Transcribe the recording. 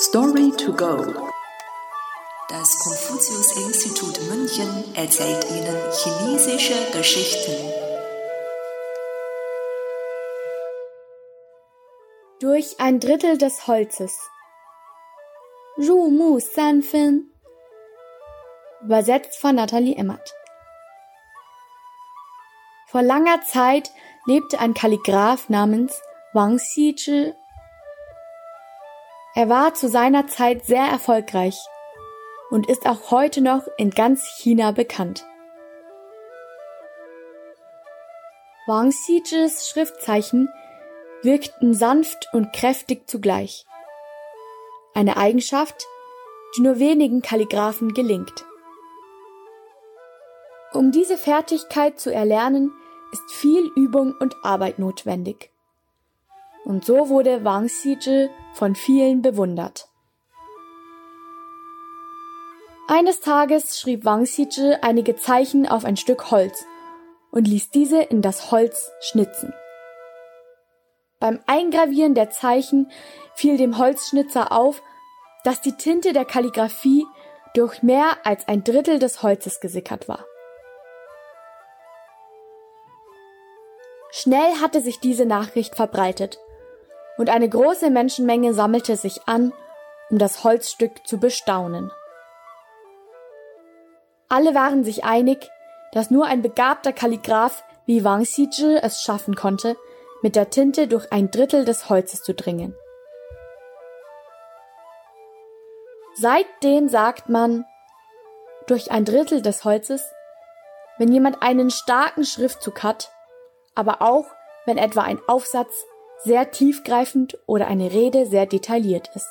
Story to go. Das Konfuzius-Institut München erzählt Ihnen chinesische Geschichten. Durch ein Drittel des Holzes. Ru Mu San Fin. Übersetzt von Nathalie Emmert. Vor langer Zeit lebte ein Kalligraph namens Wang Xizhi. Er war zu seiner Zeit sehr erfolgreich und ist auch heute noch in ganz China bekannt. Wang Xizhis Schriftzeichen wirkten sanft und kräftig zugleich. Eine Eigenschaft, die nur wenigen Kalligraphen gelingt. Um diese Fertigkeit zu erlernen, ist viel Übung und Arbeit notwendig. Und so wurde Wang Xizhi von vielen bewundert. Eines Tages schrieb Wang Xizhi einige Zeichen auf ein Stück Holz und ließ diese in das Holz schnitzen. Beim Eingravieren der Zeichen fiel dem Holzschnitzer auf, dass die Tinte der Kalligraphie durch mehr als ein Drittel des Holzes gesickert war. Schnell hatte sich diese Nachricht verbreitet, und eine große Menschenmenge sammelte sich an, um das Holzstück zu bestaunen. Alle waren sich einig, dass nur ein begabter Kalligraph wie Wang Xizhi es schaffen konnte, mit der Tinte durch ein Drittel des Holzes zu dringen. Seitdem sagt man, durch ein Drittel des Holzes, wenn jemand einen starken Schriftzug hat, aber auch, wenn etwa ein Aufsatz sehr tiefgreifend oder eine Rede sehr detailliert ist.